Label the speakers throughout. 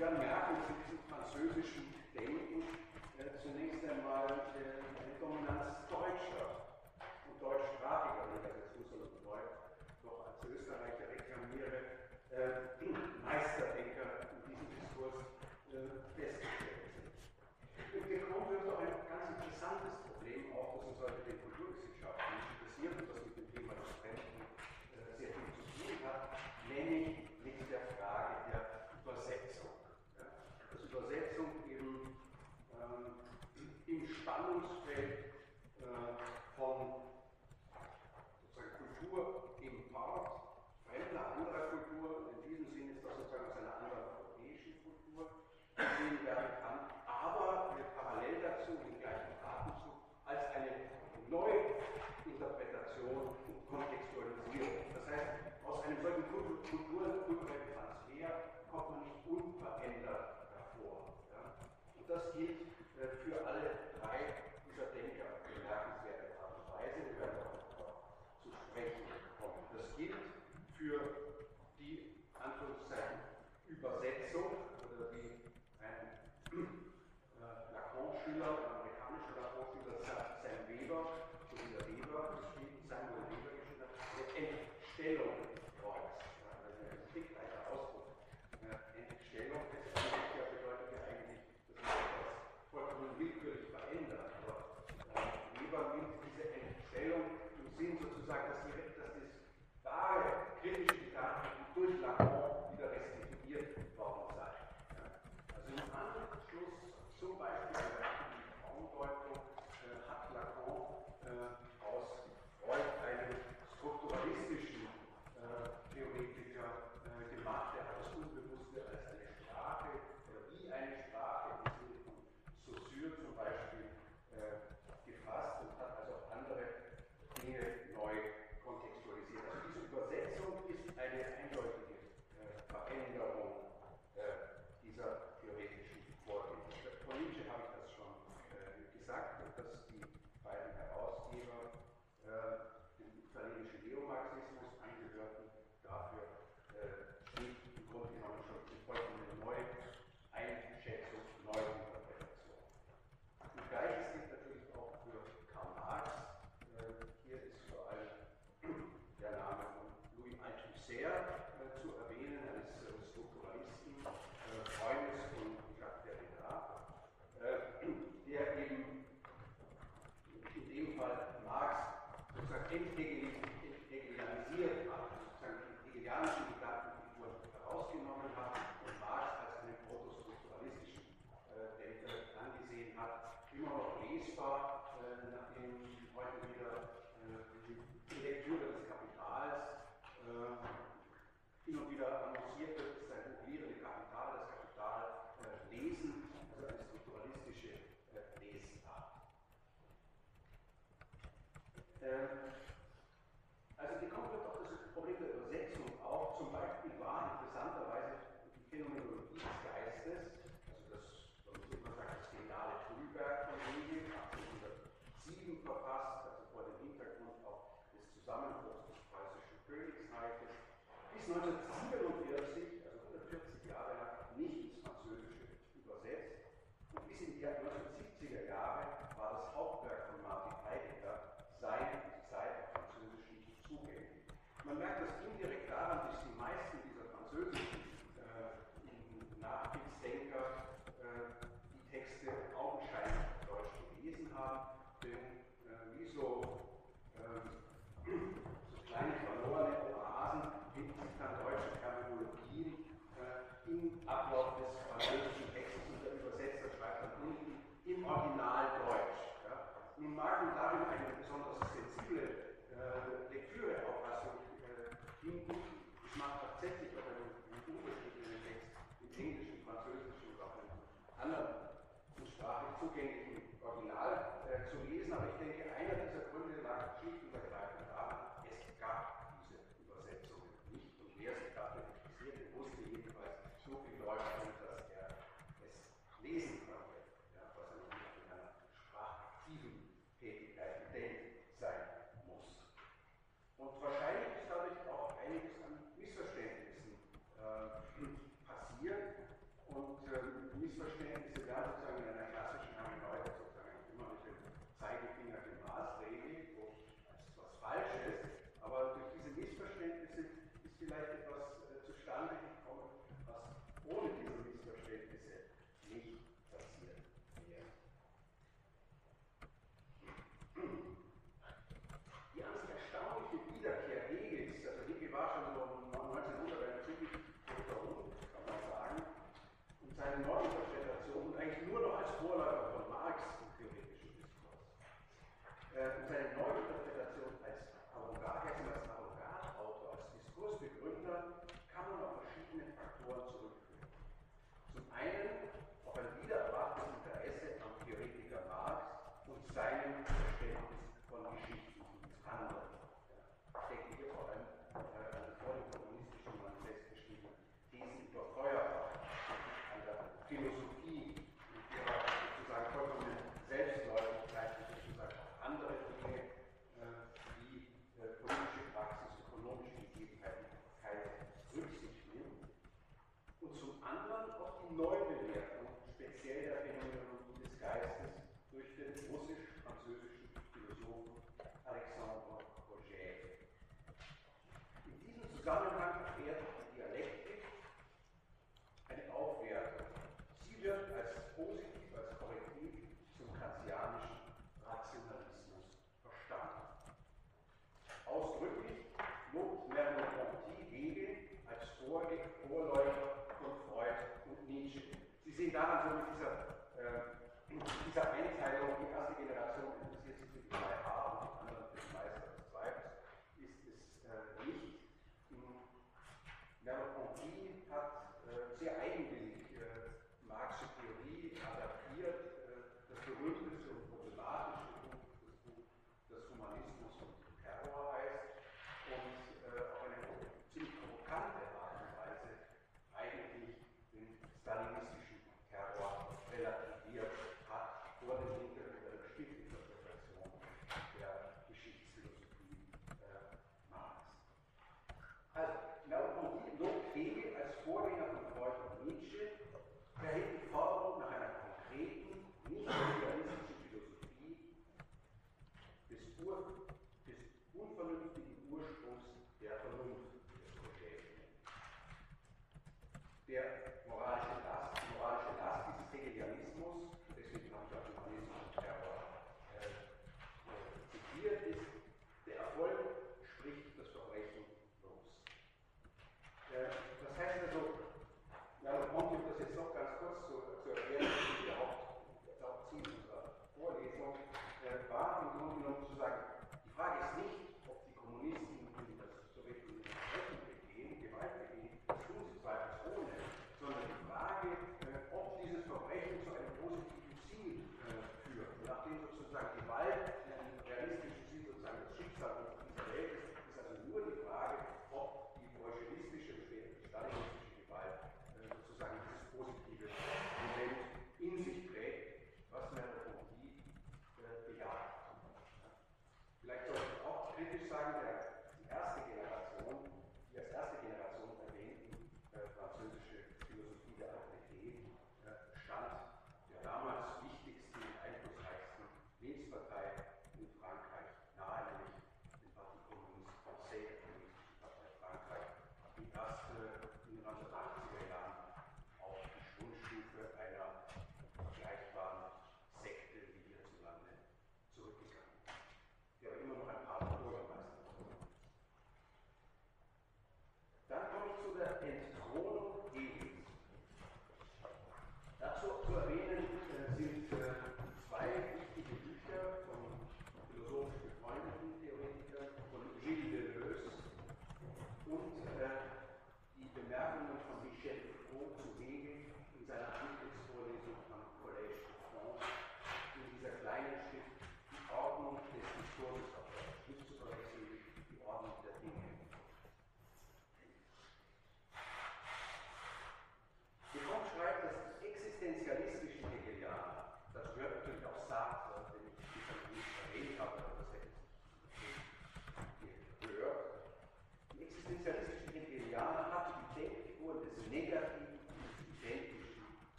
Speaker 1: got gunman.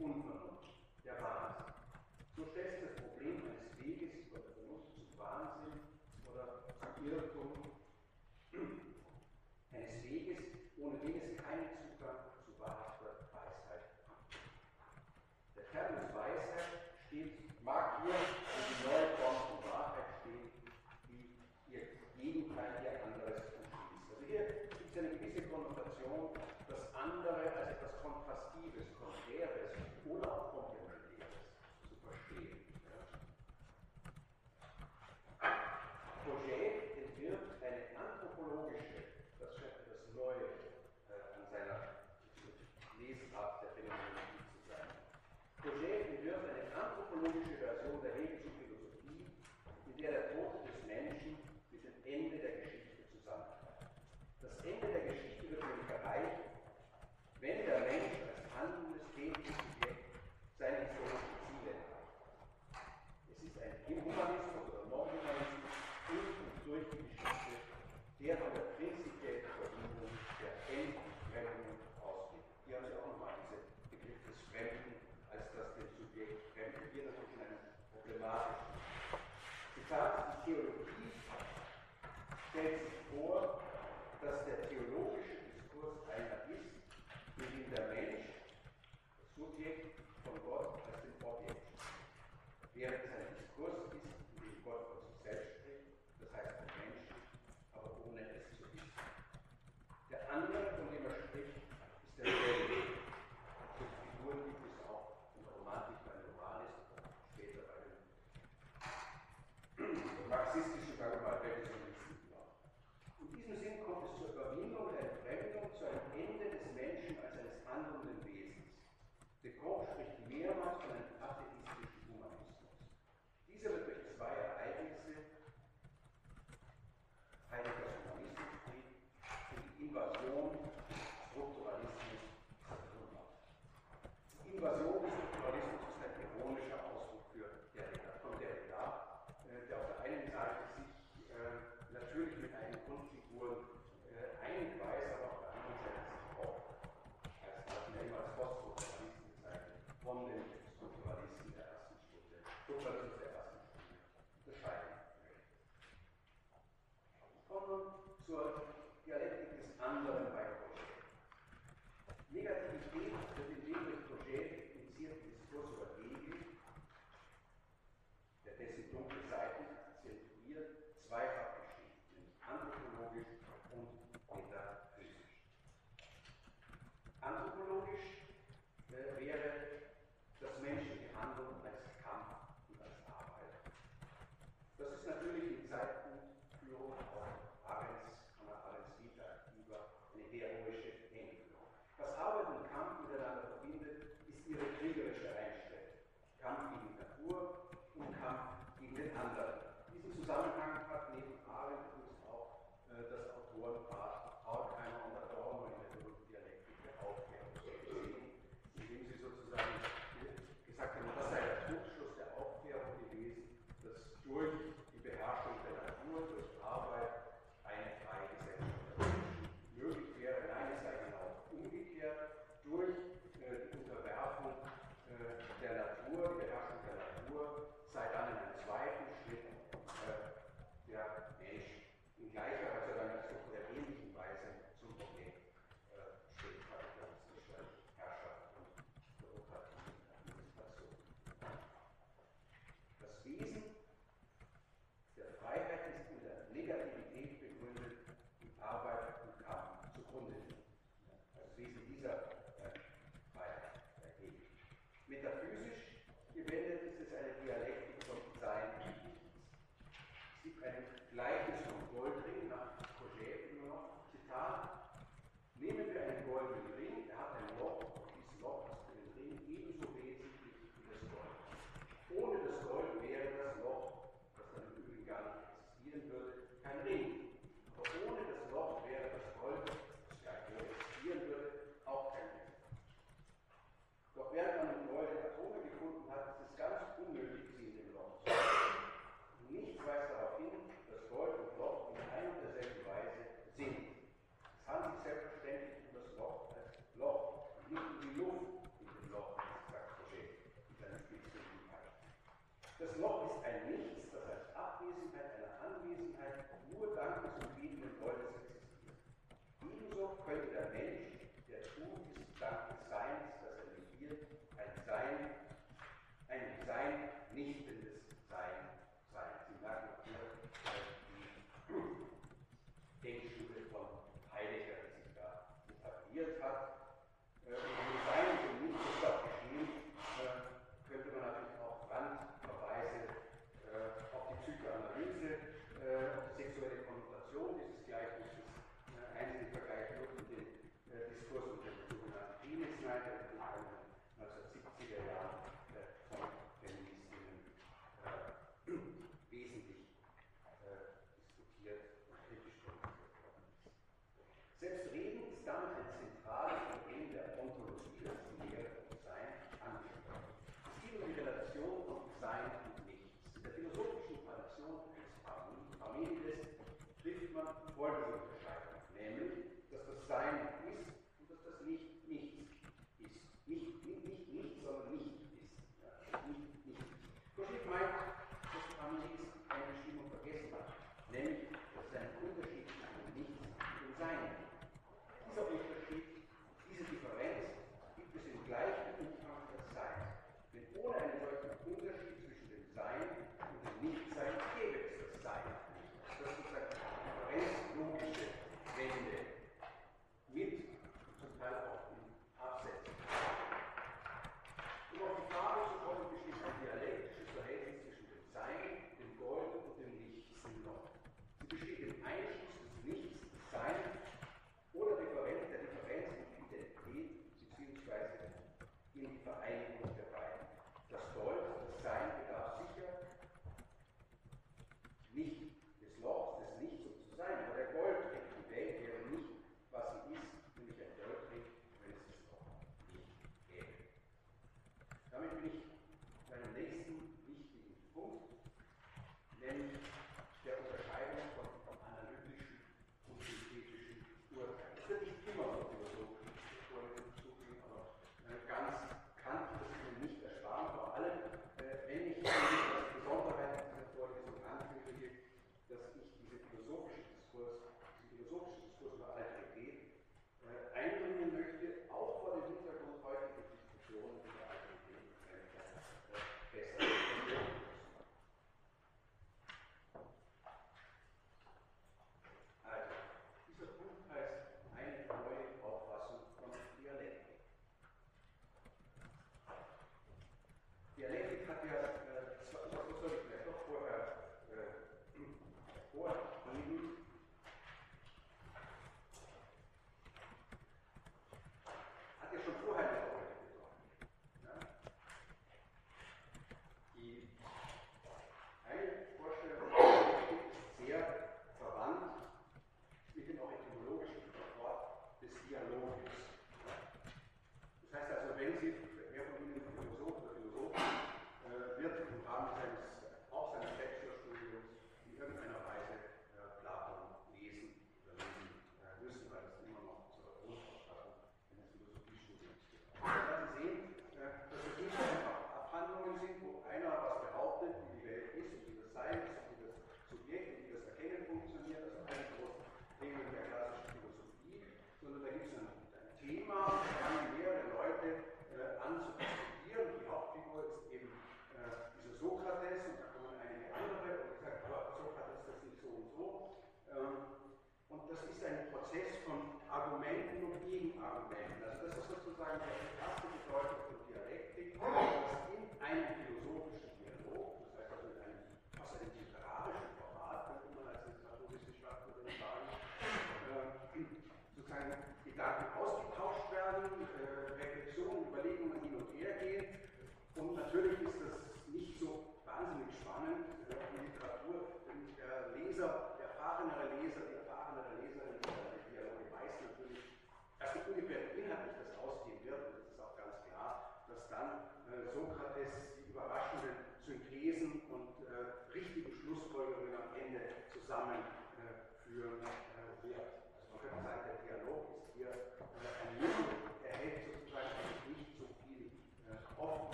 Speaker 1: Die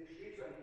Speaker 1: This year,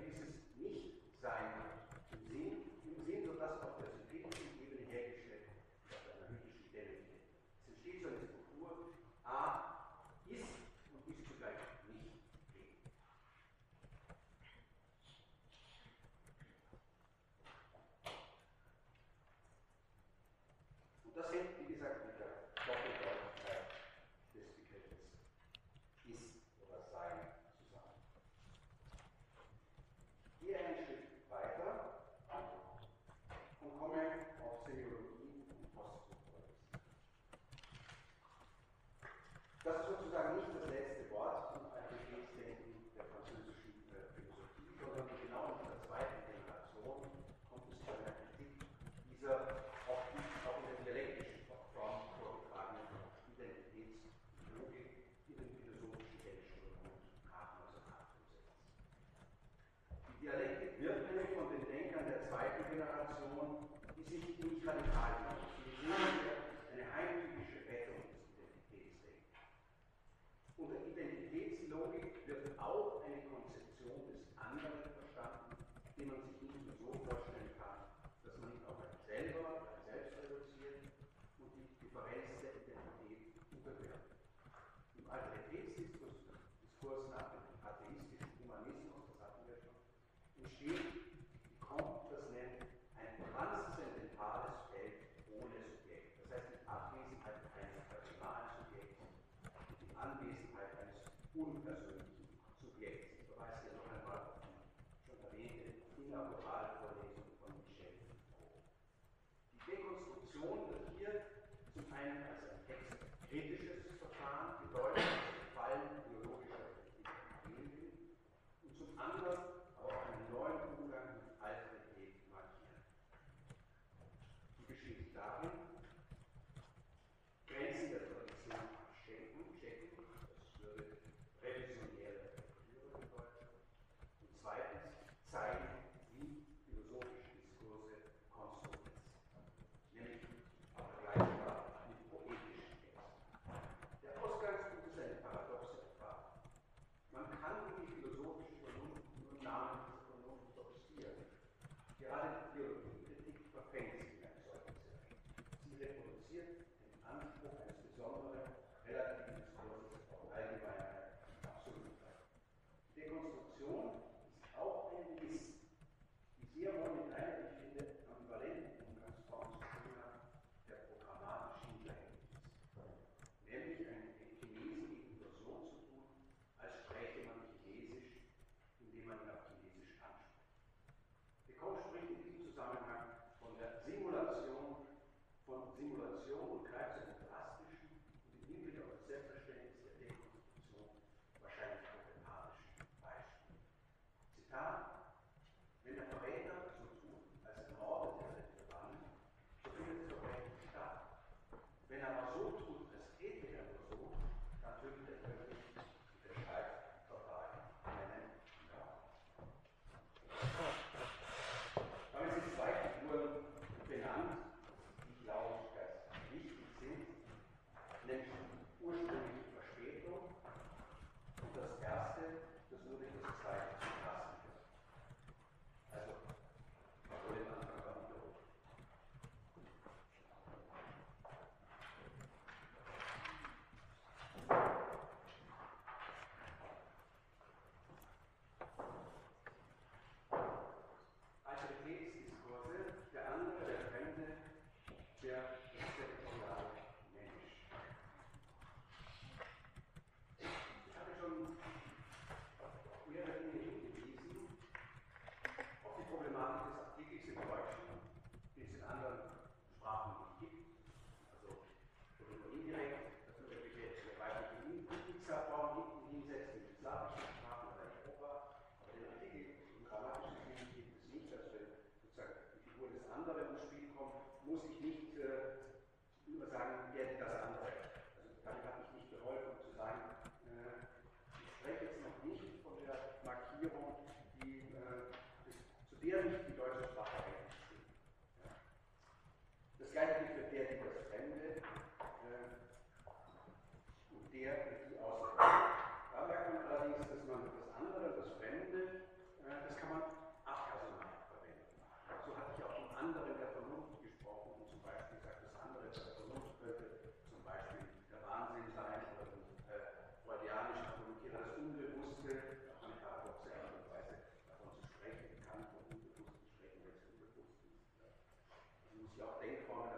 Speaker 1: sie auch Denkformen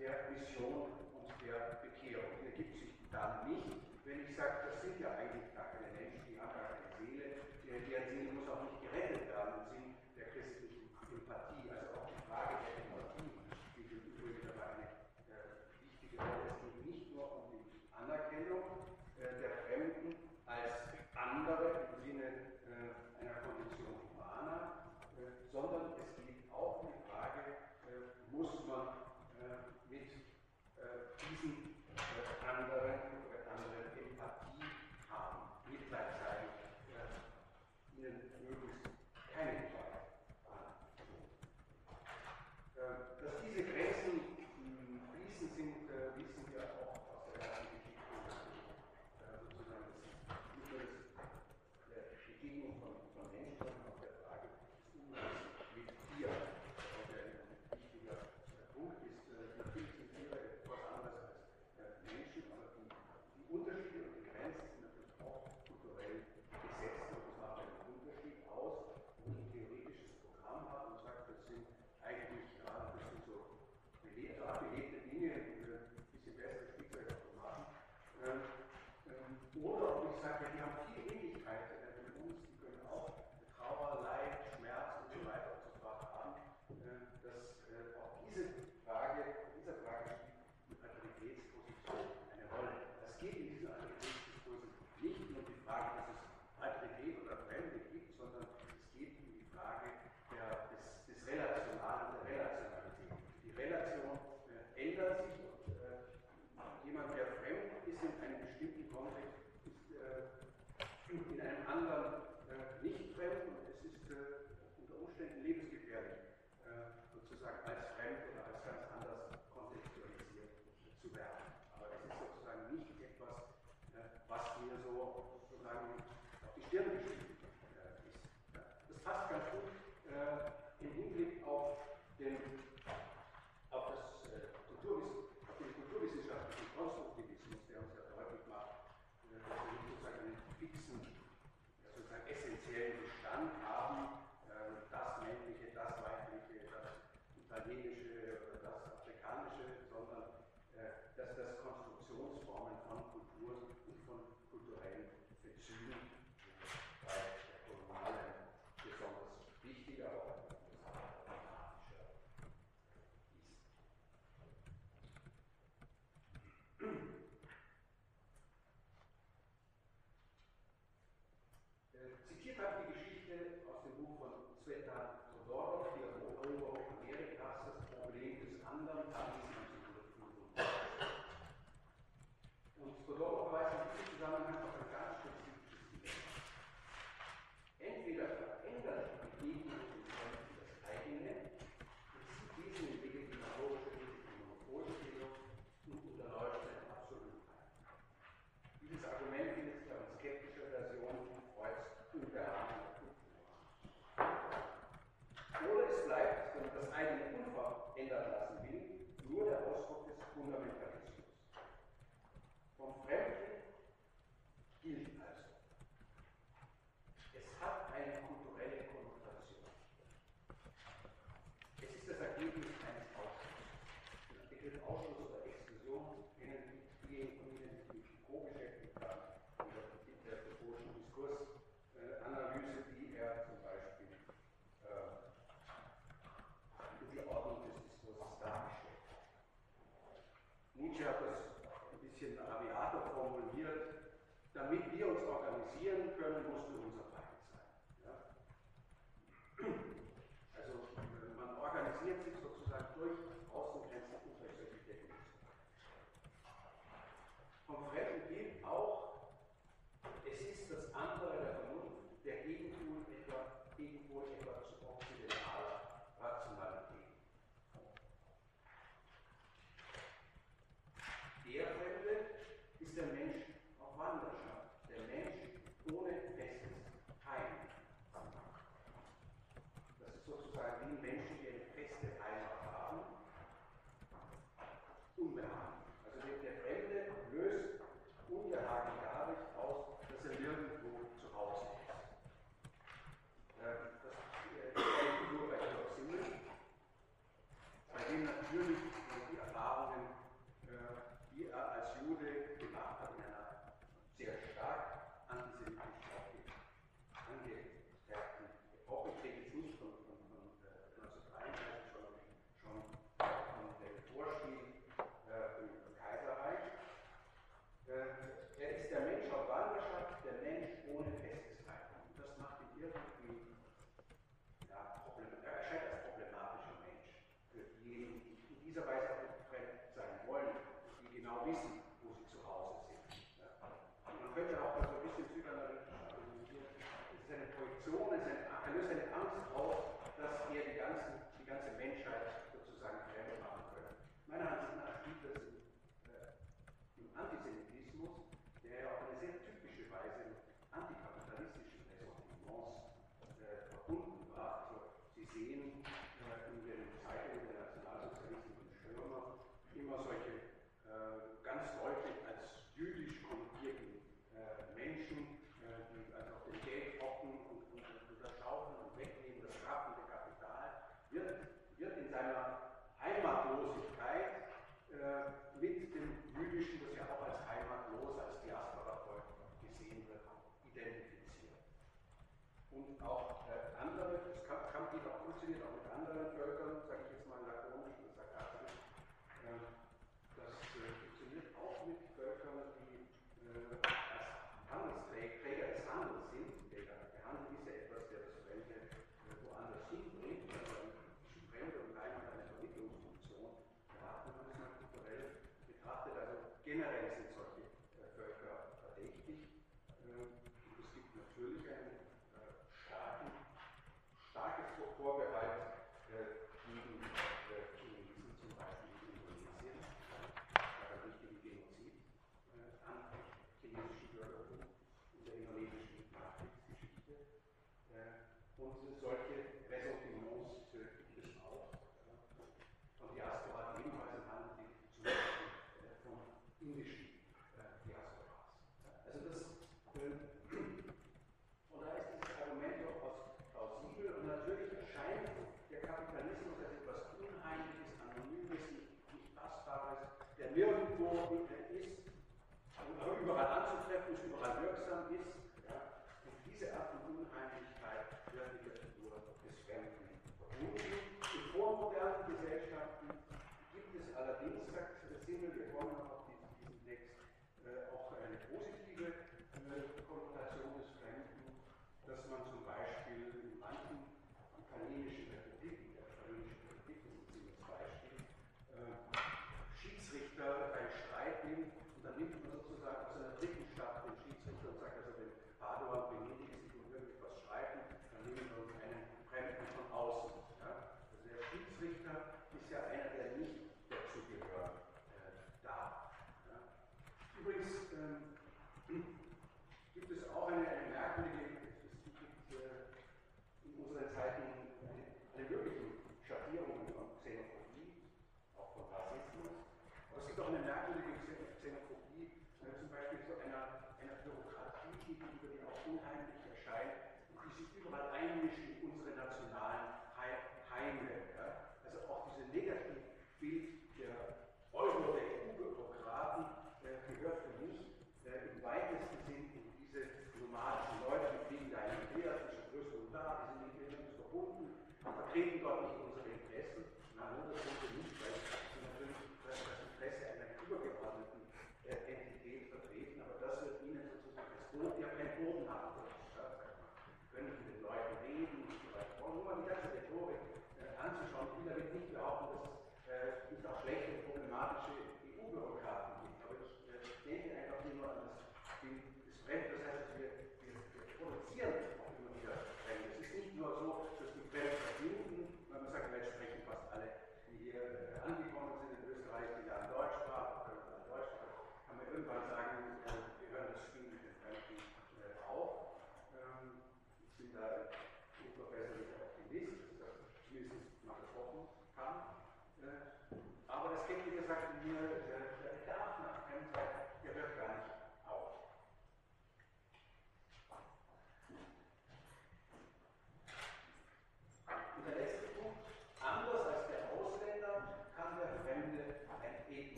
Speaker 1: der Mission und der Bekehrung. Die ergibt sich dann nicht, wenn ich sage, das sind ja eigentlich gar keine Menschen, die haben gar keine Seele, deren Seele muss auch nicht gerettet werden im Sinn der christlichen Empathie. Also auch die Frage der Empathie spielt im Übrigen dabei eine äh, wichtige Rolle. Es geht nicht nur um die Anerkennung äh, der Fremden als andere im Sinne äh, einer Kondition humana, äh, sondern es geht Analyse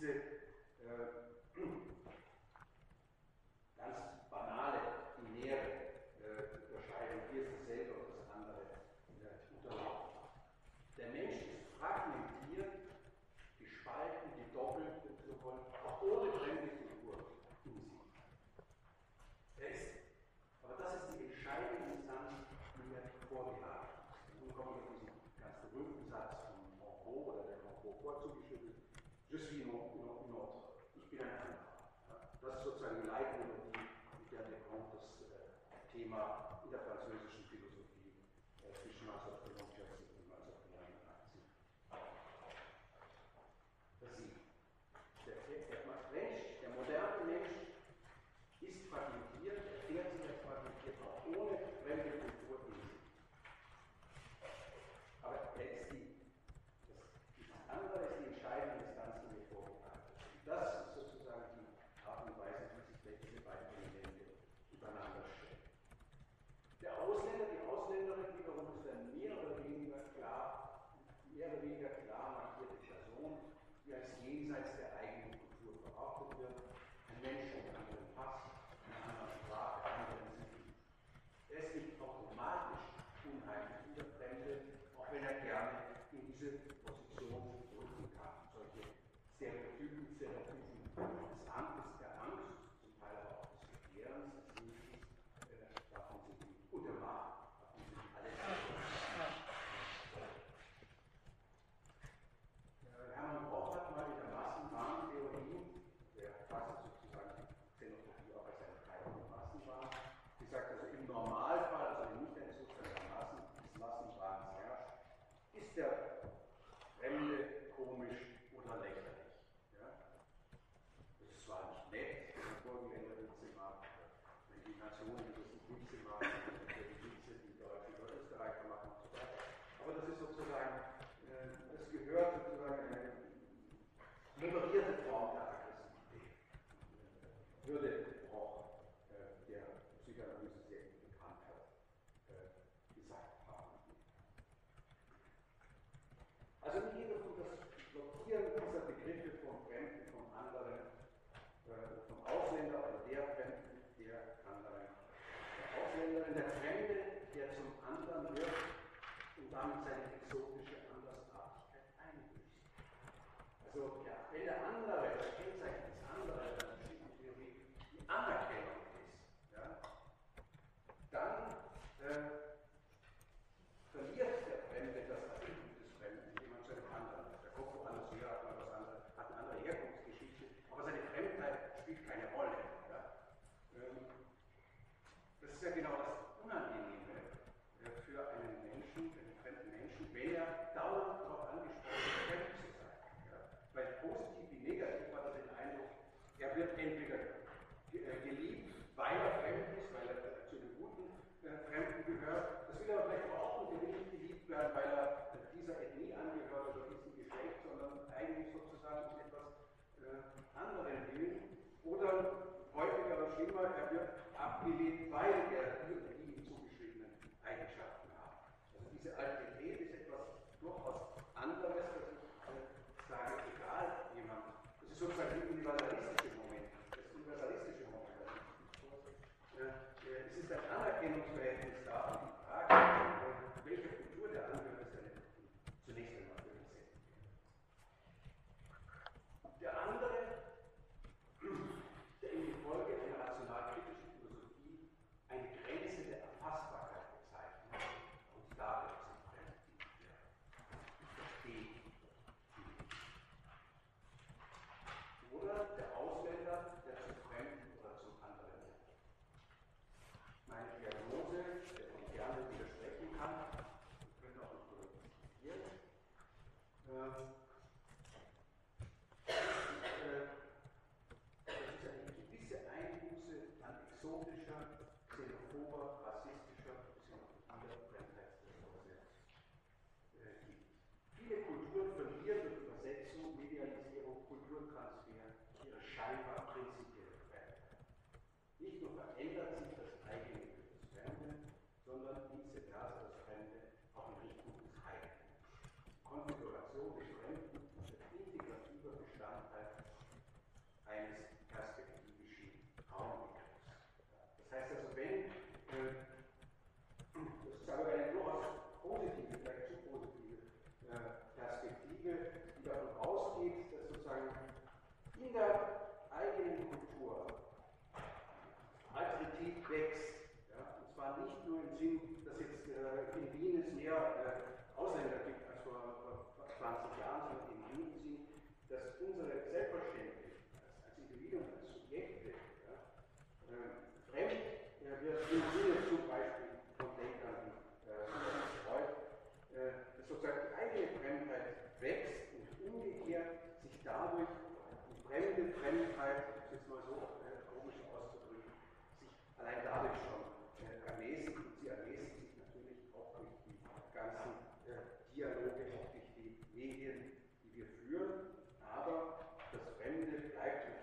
Speaker 1: diese wächst. Ja? Und zwar nicht nur im Sinn, dass jetzt äh, in Wien es mehr äh, Ausländer gibt als vor, vor 20 Jahren, sondern im anderen Sinn, dass unsere Selbstverständlichkeit als, als Individuen, als Subjekte, ja, äh, fremd wird im Sinne zum Beispiel von Denkern äh, äh, dass sozusagen die eigene Fremdheit wächst und umgekehrt sich dadurch die fremde Fremdheit, ich jetzt mal so allein dadurch schon äh, ermäßigt und sie ermäßigt natürlich auch durch die ganzen äh, Dialoge, auch durch die Medien, die wir führen. Aber das Fremde bleibt und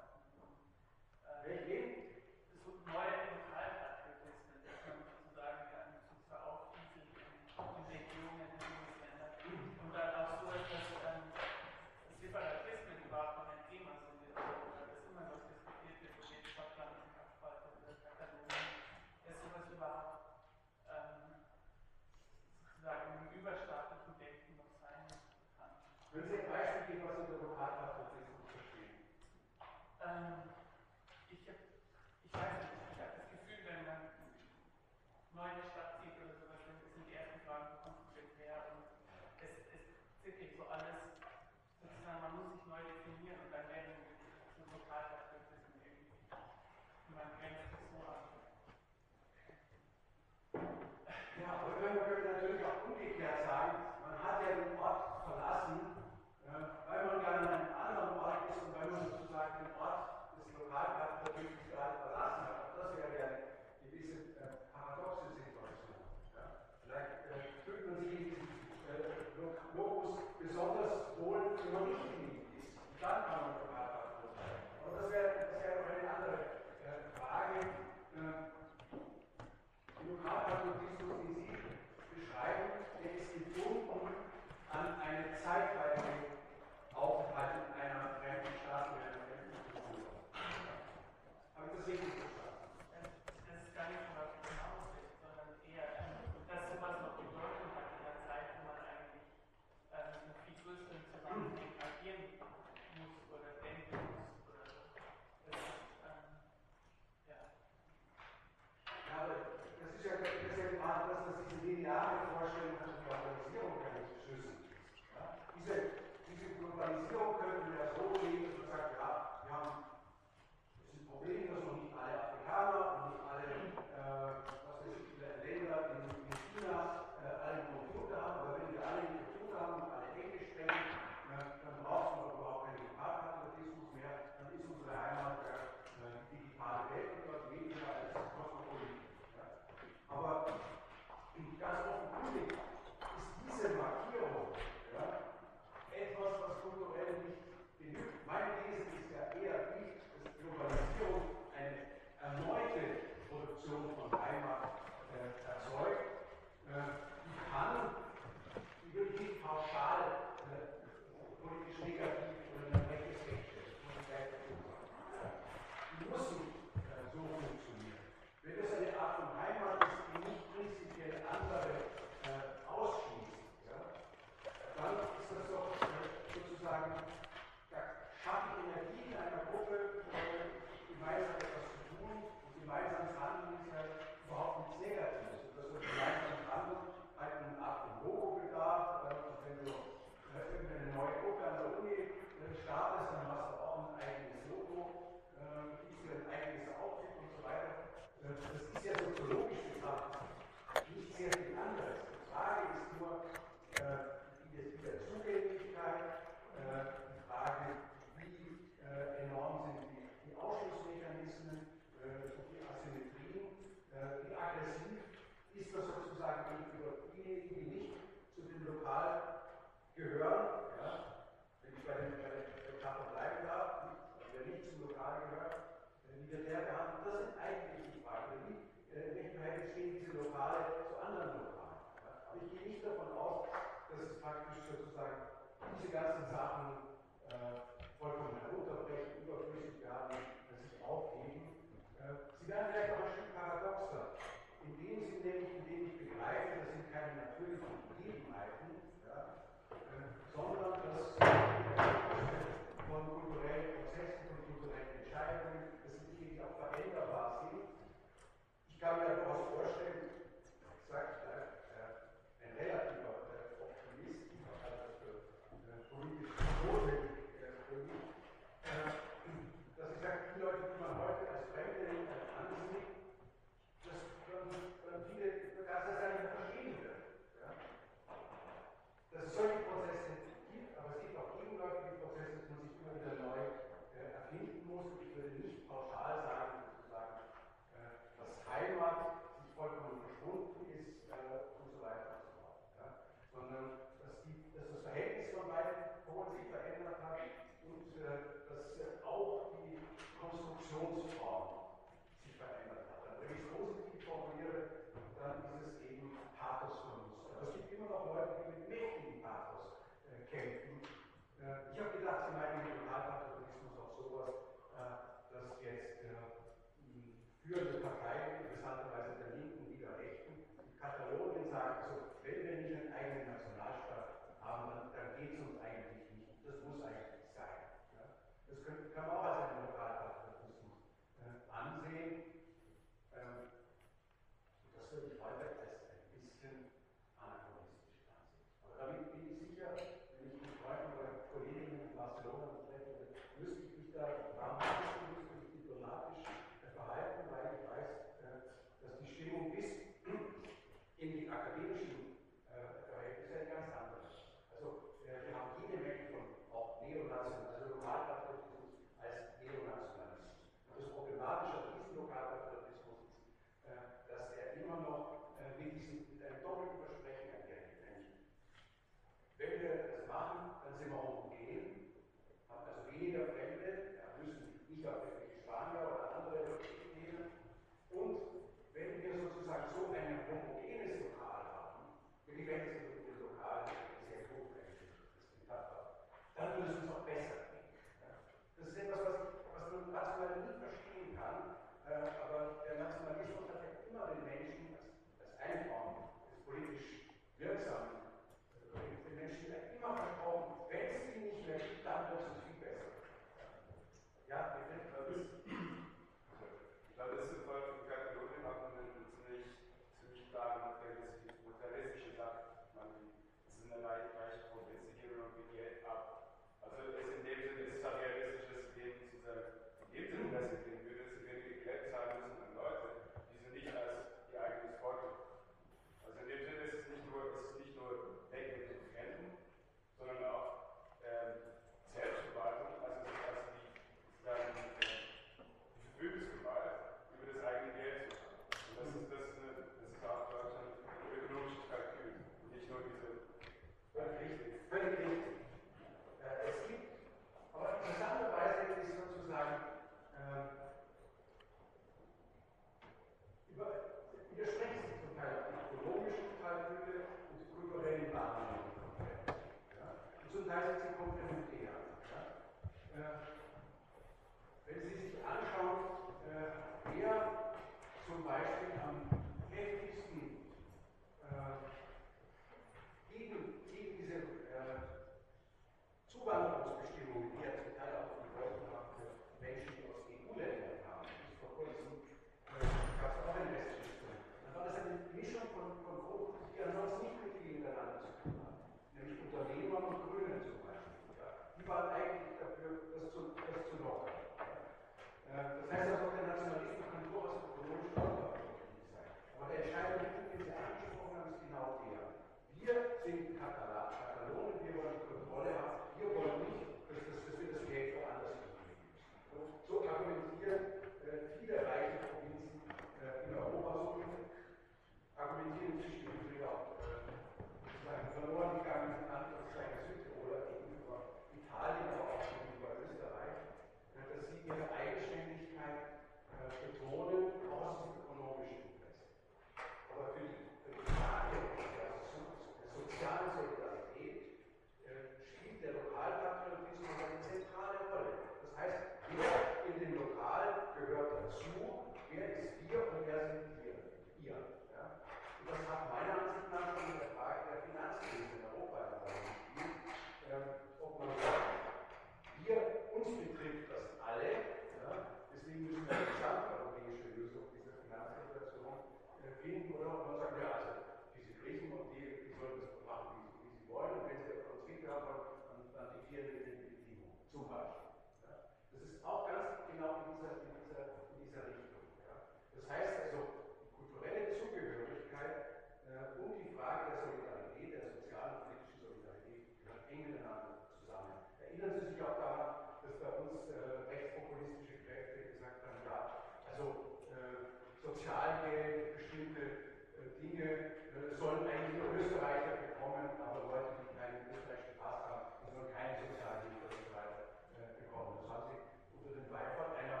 Speaker 1: Dinge äh, sollen eigentlich nur Österreicher bekommen, aber Leute, die keinen österreichischen Pass haben, sollen keine Sozialhilfe und so weiter bekommen. Das haben sie unter dem Beifall einer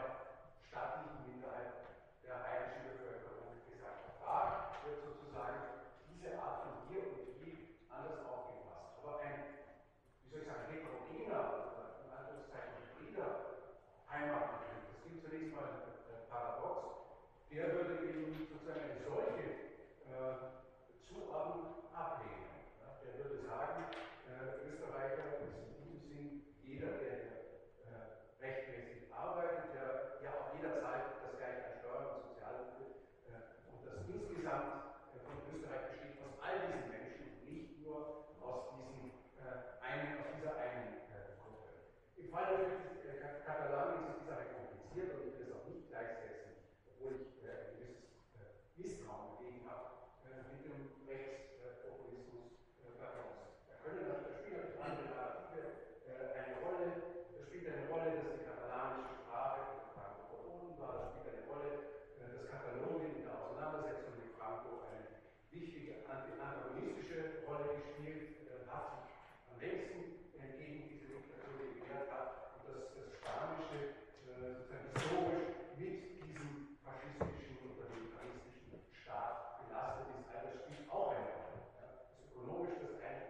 Speaker 1: staatlichen Minderheit der heimischen Bevölkerung gesagt. Da wird sozusagen diese Art von hier und hier anders aufgefasst. Aber ein, wie soll ich sagen, heterogener in Anführungszeichen hybrider Heimatbetrieb, das klingt zunächst mal paradox, der würde eben sozusagen eine solche äh, Zuordnung ablehnen. Ja, der würde sagen, äh, Österreicher ist in diesem Sinn jeder, der äh, rechtmäßig arbeitet, der ja auch jederzeit das gleiche an Steuern und Sozialhilfe äh, und das insgesamt äh, von Österreich besteht aus all diesen Menschen und nicht nur aus, diesen, äh, einen, aus dieser einen äh, Gruppe. Im Fall des Katalanien ist die Sache kompliziert und ich will es auch nicht gleichsetzen, obwohl ich Rolle, dass die katalanische Sprache in Frankfurt verboten war. Das spielt eine Rolle, äh, dass Katalonien in der Auseinandersetzung mit Frankfurt eine wichtige antagonistische Rolle gespielt äh, hat, am längsten entgegen diese Diktatur gewehrt hat und dass das Spanische äh, sozusagen historisch mit diesem faschistischen oder militaristischen Staat belastet ist. All das spielt auch eine Rolle. Das ökonomisch das eine